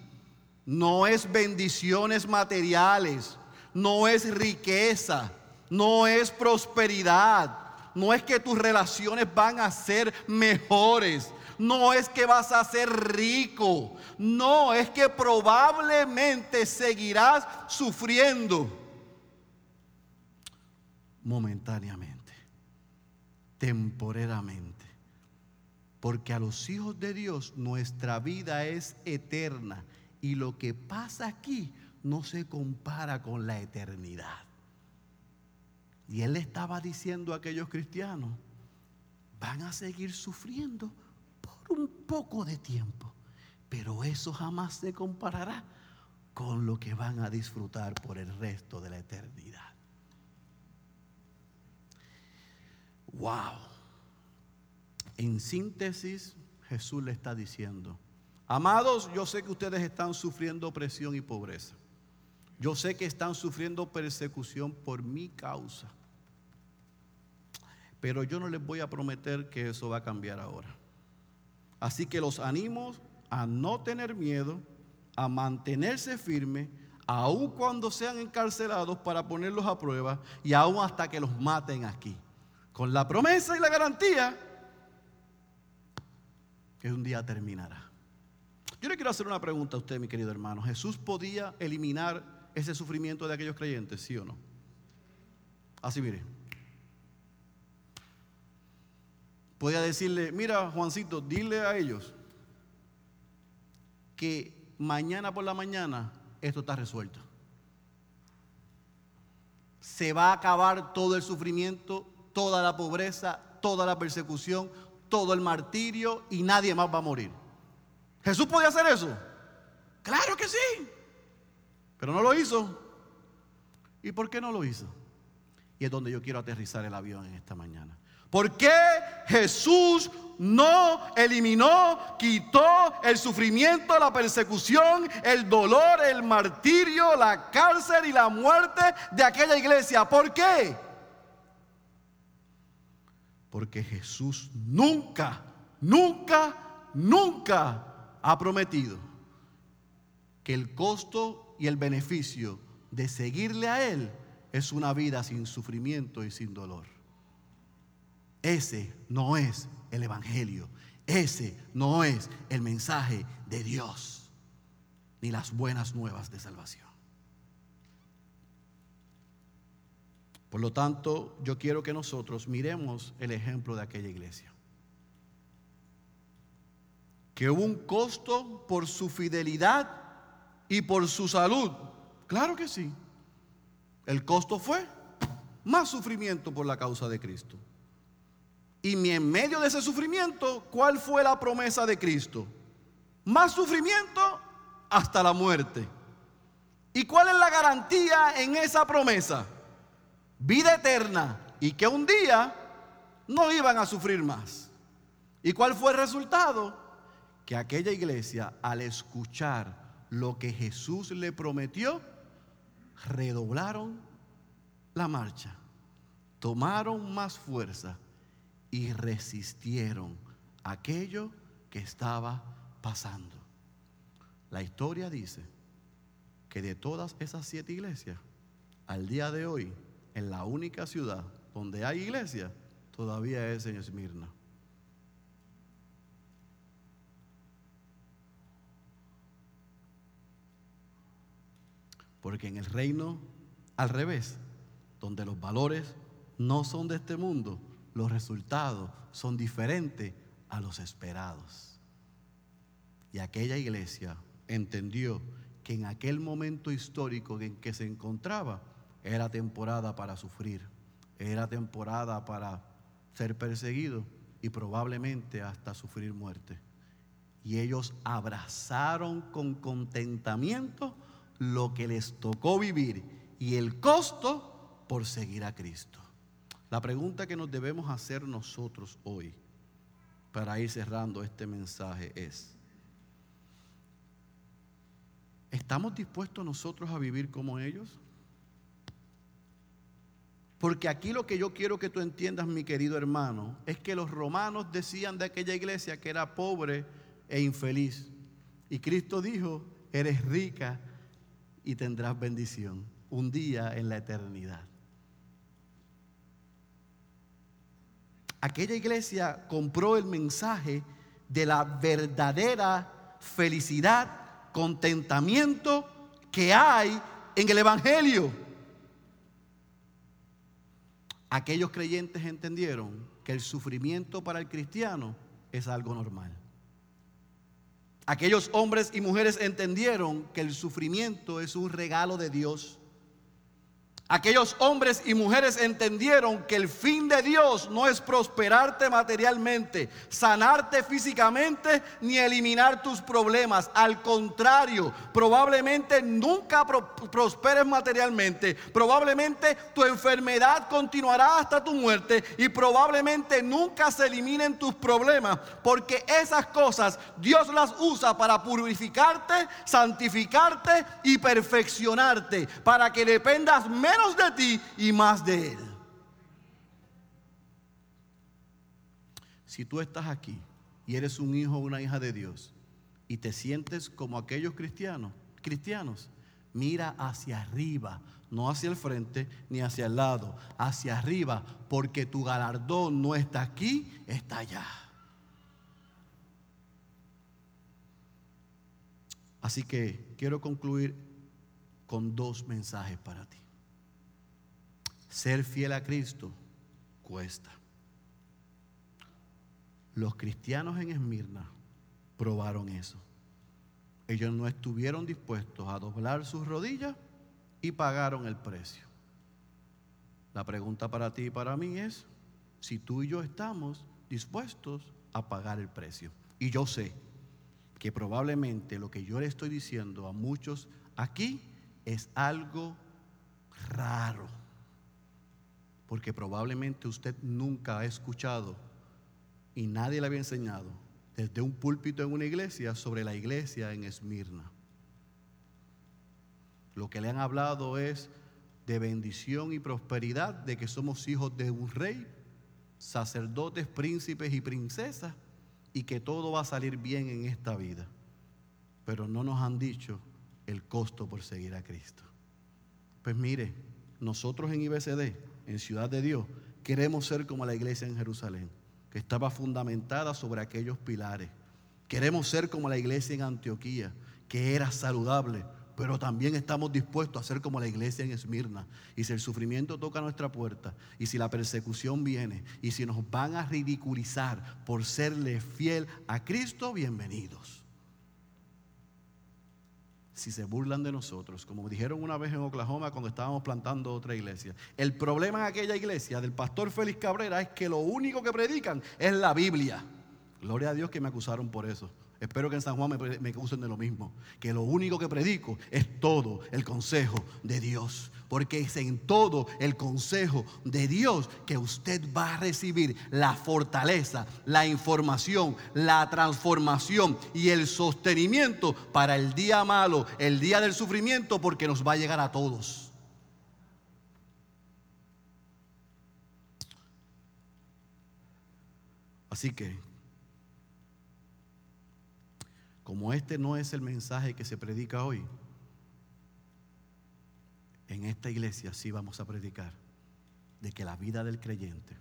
No es bendiciones materiales. No es riqueza no es prosperidad, no es que tus relaciones van a ser mejores, no es que vas a ser rico, no es que probablemente seguirás sufriendo momentáneamente, temporeramente. Porque a los hijos de Dios nuestra vida es eterna y lo que pasa aquí no se compara con la eternidad. Y él le estaba diciendo a aquellos cristianos, van a seguir sufriendo por un poco de tiempo, pero eso jamás se comparará con lo que van a disfrutar por el resto de la eternidad. Wow. En síntesis, Jesús le está diciendo, amados, yo sé que ustedes están sufriendo opresión y pobreza. Yo sé que están sufriendo persecución por mi causa. Pero yo no les voy a prometer que eso va a cambiar ahora. Así que los animo a no tener miedo, a mantenerse firmes, aun cuando sean encarcelados para ponerlos a prueba y aun hasta que los maten aquí. Con la promesa y la garantía que un día terminará. Yo le quiero hacer una pregunta a usted, mi querido hermano. ¿Jesús podía eliminar ese sufrimiento de aquellos creyentes, sí o no? Así mire. Podía decirle, mira Juancito, dile a ellos que mañana por la mañana esto está resuelto. Se va a acabar todo el sufrimiento, toda la pobreza, toda la persecución, todo el martirio y nadie más va a morir. ¿Jesús podía hacer eso? Claro que sí. Pero no lo hizo. ¿Y por qué no lo hizo? Y es donde yo quiero aterrizar el avión en esta mañana. ¿Por qué Jesús no eliminó, quitó el sufrimiento, la persecución, el dolor, el martirio, la cárcel y la muerte de aquella iglesia? ¿Por qué? Porque Jesús nunca, nunca, nunca ha prometido que el costo y el beneficio de seguirle a Él es una vida sin sufrimiento y sin dolor. Ese no es el Evangelio. Ese no es el mensaje de Dios, ni las buenas nuevas de salvación. Por lo tanto, yo quiero que nosotros miremos el ejemplo de aquella iglesia. Que hubo un costo por su fidelidad y por su salud. Claro que sí. El costo fue más sufrimiento por la causa de Cristo. Y en medio de ese sufrimiento, ¿cuál fue la promesa de Cristo? Más sufrimiento hasta la muerte. ¿Y cuál es la garantía en esa promesa? vida eterna y que un día no iban a sufrir más. ¿Y cuál fue el resultado? Que aquella iglesia al escuchar lo que Jesús le prometió, redoblaron la marcha, tomaron más fuerza y resistieron aquello que estaba pasando. La historia dice que de todas esas siete iglesias, al día de hoy, en la única ciudad donde hay iglesia, todavía es en Esmirna. Porque en el reino al revés, donde los valores no son de este mundo, los resultados son diferentes a los esperados. Y aquella iglesia entendió que en aquel momento histórico en que se encontraba, era temporada para sufrir, era temporada para ser perseguido y probablemente hasta sufrir muerte. Y ellos abrazaron con contentamiento lo que les tocó vivir y el costo por seguir a Cristo. La pregunta que nos debemos hacer nosotros hoy para ir cerrando este mensaje es, ¿estamos dispuestos nosotros a vivir como ellos? Porque aquí lo que yo quiero que tú entiendas, mi querido hermano, es que los romanos decían de aquella iglesia que era pobre e infeliz. Y Cristo dijo, eres rica y tendrás bendición un día en la eternidad. Aquella iglesia compró el mensaje de la verdadera felicidad, contentamiento que hay en el Evangelio. Aquellos creyentes entendieron que el sufrimiento para el cristiano es algo normal. Aquellos hombres y mujeres entendieron que el sufrimiento es un regalo de Dios Aquellos hombres y mujeres entendieron que el fin de Dios no es prosperarte materialmente, sanarte físicamente, ni eliminar tus problemas. Al contrario, probablemente nunca prosperes materialmente. Probablemente tu enfermedad continuará hasta tu muerte y probablemente nunca se eliminen tus problemas. Porque esas cosas Dios las usa para purificarte, santificarte y perfeccionarte. Para que dependas menos de ti y más de Él. Si tú estás aquí y eres un hijo o una hija de Dios y te sientes como aquellos cristianos, cristianos, mira hacia arriba, no hacia el frente ni hacia el lado, hacia arriba, porque tu galardón no está aquí, está allá. Así que quiero concluir con dos mensajes para ti. Ser fiel a Cristo cuesta. Los cristianos en Esmirna probaron eso. Ellos no estuvieron dispuestos a doblar sus rodillas y pagaron el precio. La pregunta para ti y para mí es si tú y yo estamos dispuestos a pagar el precio. Y yo sé que probablemente lo que yo le estoy diciendo a muchos aquí es algo raro porque probablemente usted nunca ha escuchado y nadie le había enseñado desde un púlpito en una iglesia sobre la iglesia en Esmirna. Lo que le han hablado es de bendición y prosperidad, de que somos hijos de un rey, sacerdotes, príncipes y princesas, y que todo va a salir bien en esta vida. Pero no nos han dicho el costo por seguir a Cristo. Pues mire, nosotros en IBCD en Ciudad de Dios, queremos ser como la iglesia en Jerusalén, que estaba fundamentada sobre aquellos pilares. Queremos ser como la iglesia en Antioquía, que era saludable, pero también estamos dispuestos a ser como la iglesia en Esmirna. Y si el sufrimiento toca nuestra puerta, y si la persecución viene, y si nos van a ridiculizar por serle fiel a Cristo, bienvenidos si se burlan de nosotros, como dijeron una vez en Oklahoma cuando estábamos plantando otra iglesia. El problema en aquella iglesia del pastor Félix Cabrera es que lo único que predican es la Biblia. Gloria a Dios que me acusaron por eso. Espero que en San Juan me, me acusen de lo mismo. Que lo único que predico es todo el consejo de Dios. Porque es en todo el consejo de Dios que usted va a recibir la fortaleza, la información, la transformación y el sostenimiento para el día malo, el día del sufrimiento, porque nos va a llegar a todos. Así que como este no es el mensaje que se predica hoy, en esta iglesia sí vamos a predicar de que la vida del creyente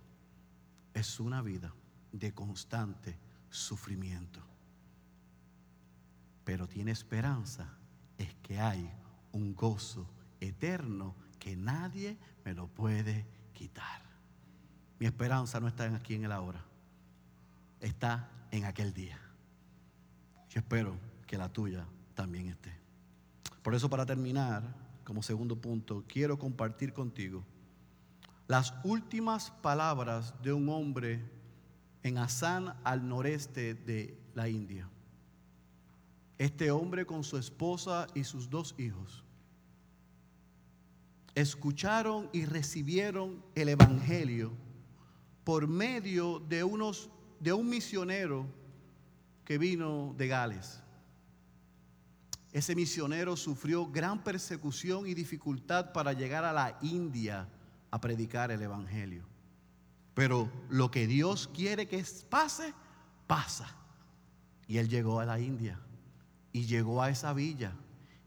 es una vida de constante sufrimiento. Pero tiene esperanza, es que hay un gozo eterno que nadie me lo puede quitar. Mi esperanza no está aquí en el ahora, está en aquel día. Yo espero que la tuya también esté. Por eso para terminar, como segundo punto, quiero compartir contigo las últimas palabras de un hombre en Assam al noreste de la India. Este hombre con su esposa y sus dos hijos escucharon y recibieron el evangelio por medio de unos de un misionero que vino de Gales. Ese misionero sufrió gran persecución y dificultad para llegar a la India a predicar el Evangelio. Pero lo que Dios quiere que pase, pasa. Y él llegó a la India y llegó a esa villa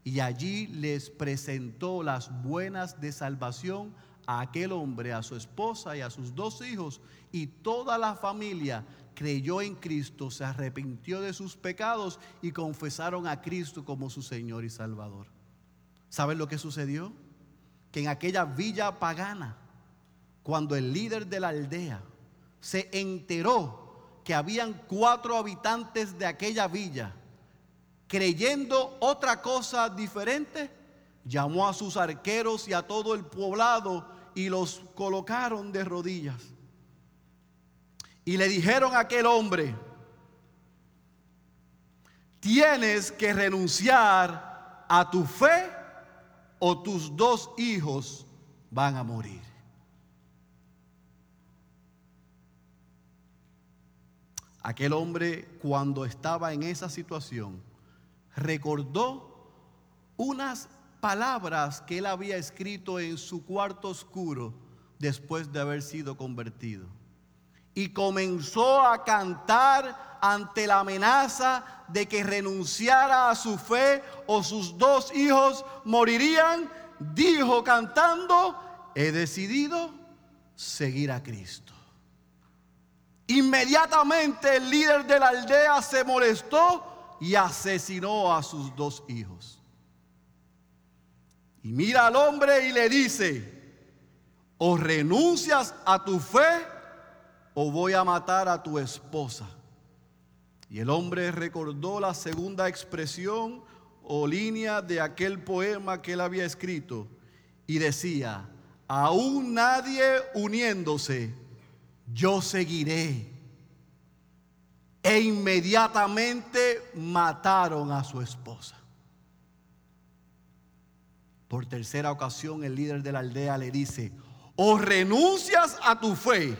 y allí les presentó las buenas de salvación a aquel hombre, a su esposa y a sus dos hijos, y toda la familia creyó en Cristo, se arrepintió de sus pecados y confesaron a Cristo como su Señor y Salvador. ¿Saben lo que sucedió? Que en aquella villa pagana, cuando el líder de la aldea se enteró que habían cuatro habitantes de aquella villa creyendo otra cosa diferente, llamó a sus arqueros y a todo el poblado y los colocaron de rodillas. Y le dijeron a aquel hombre, tienes que renunciar a tu fe o tus dos hijos van a morir. Aquel hombre cuando estaba en esa situación recordó unas palabras que él había escrito en su cuarto oscuro después de haber sido convertido. Y comenzó a cantar ante la amenaza de que renunciara a su fe o sus dos hijos morirían. Dijo cantando, he decidido seguir a Cristo. Inmediatamente el líder de la aldea se molestó y asesinó a sus dos hijos. Y mira al hombre y le dice, o renuncias a tu fe o voy a matar a tu esposa. Y el hombre recordó la segunda expresión o línea de aquel poema que él había escrito y decía, aún nadie uniéndose, yo seguiré. E inmediatamente mataron a su esposa. Por tercera ocasión el líder de la aldea le dice, o renuncias a tu fe,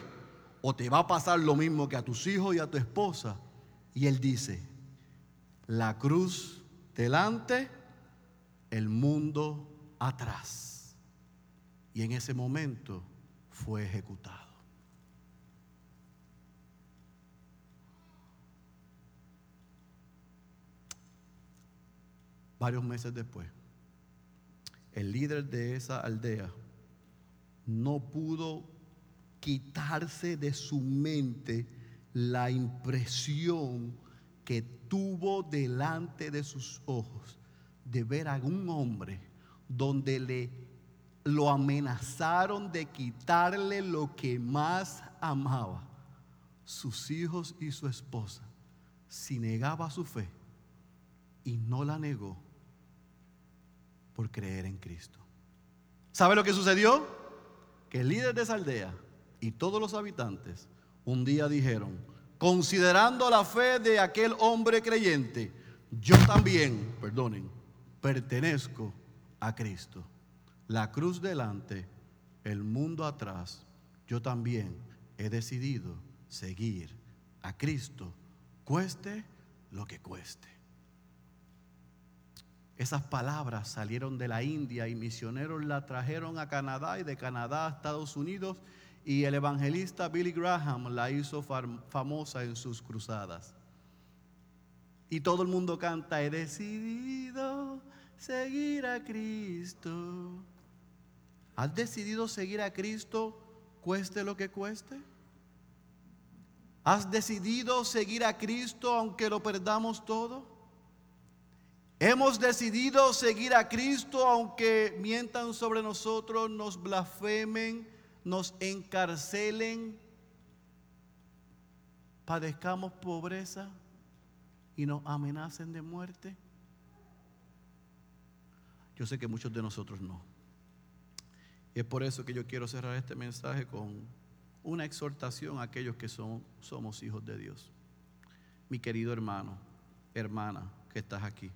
o te va a pasar lo mismo que a tus hijos y a tu esposa. Y él dice, la cruz delante, el mundo atrás. Y en ese momento fue ejecutado. Varios meses después el líder de esa aldea no pudo quitarse de su mente la impresión que tuvo delante de sus ojos de ver a un hombre donde le lo amenazaron de quitarle lo que más amaba, sus hijos y su esposa, si negaba su fe y no la negó por creer en Cristo. ¿Sabe lo que sucedió? Que el líder de esa aldea y todos los habitantes un día dijeron, considerando la fe de aquel hombre creyente, yo también, perdonen, pertenezco a Cristo. La cruz delante, el mundo atrás, yo también he decidido seguir a Cristo, cueste lo que cueste. Esas palabras salieron de la India y misioneros la trajeron a Canadá y de Canadá a Estados Unidos y el evangelista Billy Graham la hizo famosa en sus cruzadas. Y todo el mundo canta, he decidido seguir a Cristo. ¿Has decidido seguir a Cristo cueste lo que cueste? ¿Has decidido seguir a Cristo aunque lo perdamos todo? Hemos decidido seguir a Cristo aunque mientan sobre nosotros, nos blasfemen, nos encarcelen, padezcamos pobreza y nos amenacen de muerte. Yo sé que muchos de nosotros no. Y es por eso que yo quiero cerrar este mensaje con una exhortación a aquellos que son, somos hijos de Dios. Mi querido hermano, hermana que estás aquí.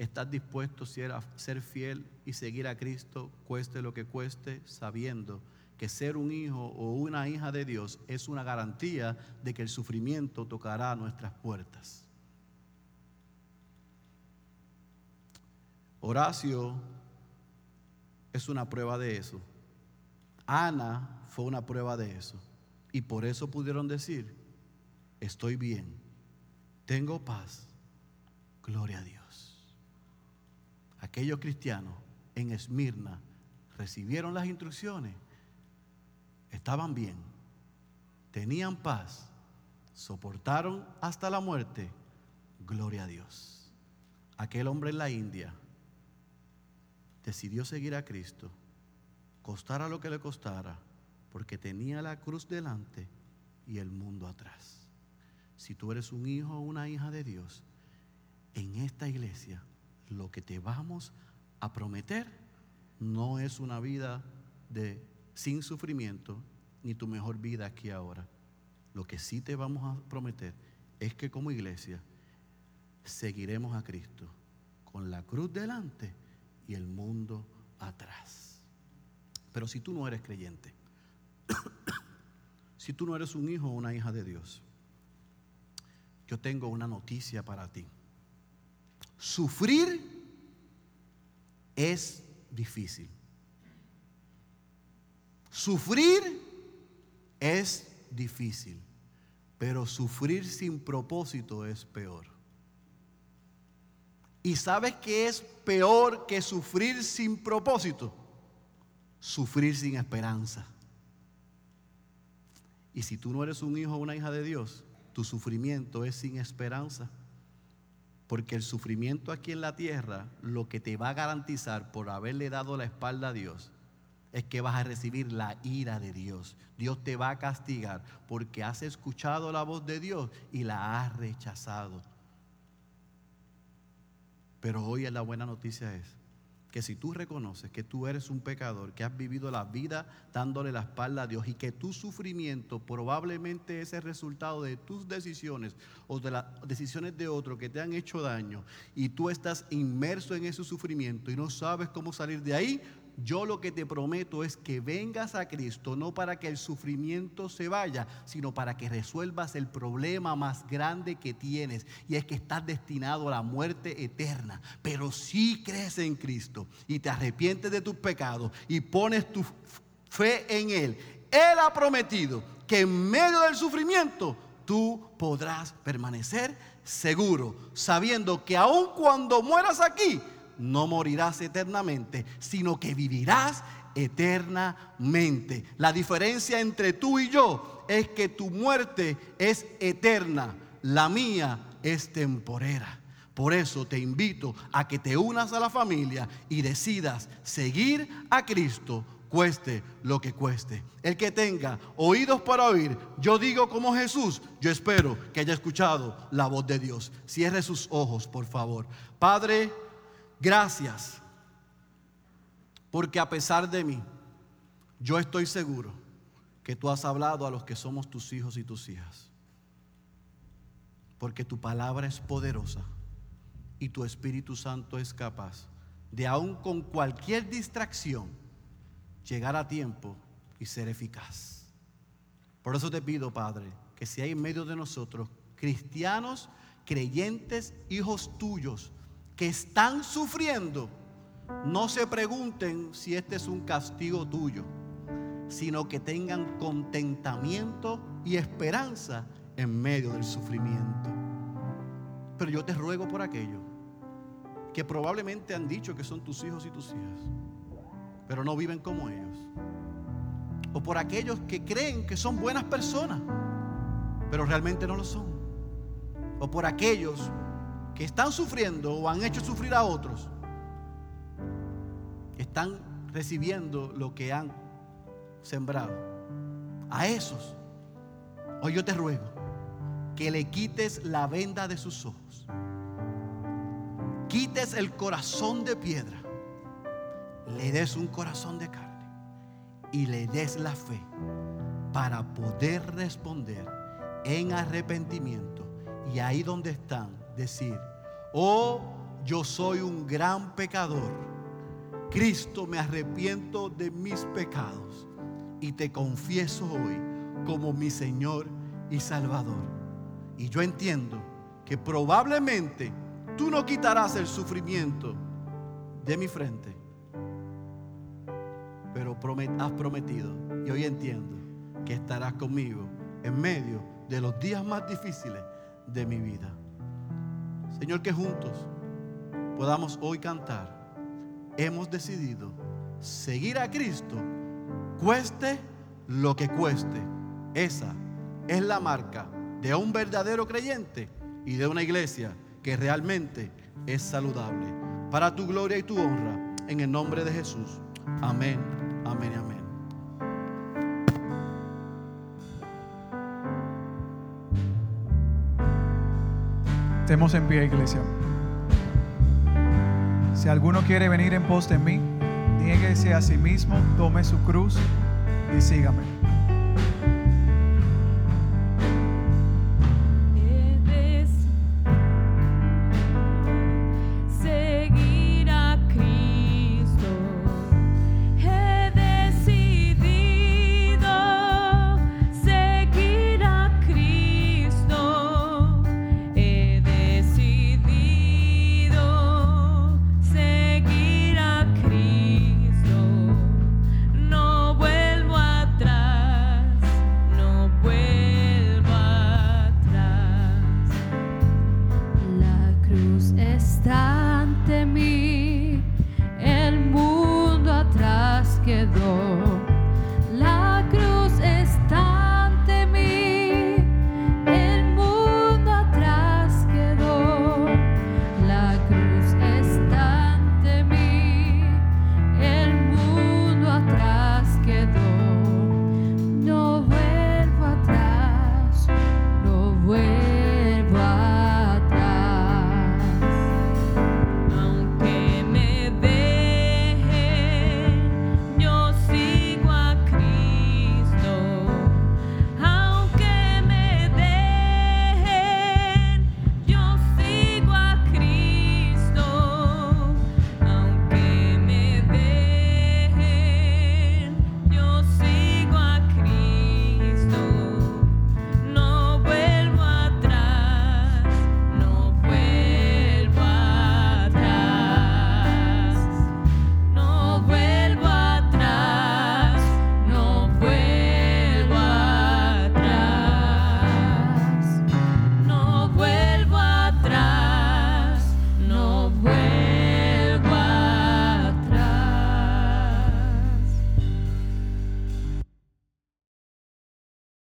¿Estás dispuesto a ser fiel y seguir a Cristo, cueste lo que cueste, sabiendo que ser un hijo o una hija de Dios es una garantía de que el sufrimiento tocará nuestras puertas? Horacio es una prueba de eso. Ana fue una prueba de eso. Y por eso pudieron decir, estoy bien, tengo paz, gloria a Dios aquellos cristianos en Esmirna recibieron las instrucciones, estaban bien, tenían paz, soportaron hasta la muerte, gloria a Dios. Aquel hombre en la India decidió seguir a Cristo, costara lo que le costara, porque tenía la cruz delante y el mundo atrás. Si tú eres un hijo o una hija de Dios, en esta iglesia lo que te vamos a prometer no es una vida de sin sufrimiento ni tu mejor vida aquí ahora. Lo que sí te vamos a prometer es que como iglesia seguiremos a Cristo con la cruz delante y el mundo atrás. Pero si tú no eres creyente, si tú no eres un hijo o una hija de Dios, yo tengo una noticia para ti. Sufrir es difícil. Sufrir es difícil, pero sufrir sin propósito es peor. ¿Y sabes qué es peor que sufrir sin propósito? Sufrir sin esperanza. Y si tú no eres un hijo o una hija de Dios, tu sufrimiento es sin esperanza. Porque el sufrimiento aquí en la tierra, lo que te va a garantizar por haberle dado la espalda a Dios, es que vas a recibir la ira de Dios. Dios te va a castigar porque has escuchado la voz de Dios y la has rechazado. Pero hoy la buena noticia es que si tú reconoces que tú eres un pecador, que has vivido la vida dándole la espalda a Dios y que tu sufrimiento probablemente es el resultado de tus decisiones o de las decisiones de otro que te han hecho daño y tú estás inmerso en ese sufrimiento y no sabes cómo salir de ahí, yo lo que te prometo es que vengas a Cristo no para que el sufrimiento se vaya, sino para que resuelvas el problema más grande que tienes y es que estás destinado a la muerte eterna. Pero si crees en Cristo y te arrepientes de tus pecados y pones tu fe en Él, Él ha prometido que en medio del sufrimiento tú podrás permanecer seguro, sabiendo que aun cuando mueras aquí, no morirás eternamente, sino que vivirás eternamente. La diferencia entre tú y yo es que tu muerte es eterna, la mía es temporera. Por eso te invito a que te unas a la familia y decidas seguir a Cristo, cueste lo que cueste. El que tenga oídos para oír, yo digo como Jesús, yo espero que haya escuchado la voz de Dios. Cierre sus ojos, por favor. Padre, Gracias, porque a pesar de mí, yo estoy seguro que tú has hablado a los que somos tus hijos y tus hijas. Porque tu palabra es poderosa y tu Espíritu Santo es capaz de aún con cualquier distracción llegar a tiempo y ser eficaz. Por eso te pido, Padre, que si hay en medio de nosotros cristianos, creyentes, hijos tuyos, que están sufriendo, no se pregunten si este es un castigo tuyo, sino que tengan contentamiento y esperanza en medio del sufrimiento. Pero yo te ruego por aquello que probablemente han dicho que son tus hijos y tus hijas, pero no viven como ellos. O por aquellos que creen que son buenas personas, pero realmente no lo son. O por aquellos que están sufriendo o han hecho sufrir a otros, están recibiendo lo que han sembrado. A esos, hoy yo te ruego que le quites la venda de sus ojos, quites el corazón de piedra, le des un corazón de carne y le des la fe para poder responder en arrepentimiento. Y ahí donde están, decir, oh, yo soy un gran pecador. Cristo, me arrepiento de mis pecados y te confieso hoy como mi Señor y Salvador. Y yo entiendo que probablemente tú no quitarás el sufrimiento de mi frente, pero has prometido, y hoy entiendo, que estarás conmigo en medio de los días más difíciles de mi vida. Señor, que juntos podamos hoy cantar. Hemos decidido seguir a Cristo, cueste lo que cueste. Esa es la marca de un verdadero creyente y de una iglesia que realmente es saludable. Para tu gloria y tu honra, en el nombre de Jesús. Amén, amén amén. Estemos en pie, iglesia. Si alguno quiere venir en pos de mí, niéguese a sí mismo, tome su cruz y sígame.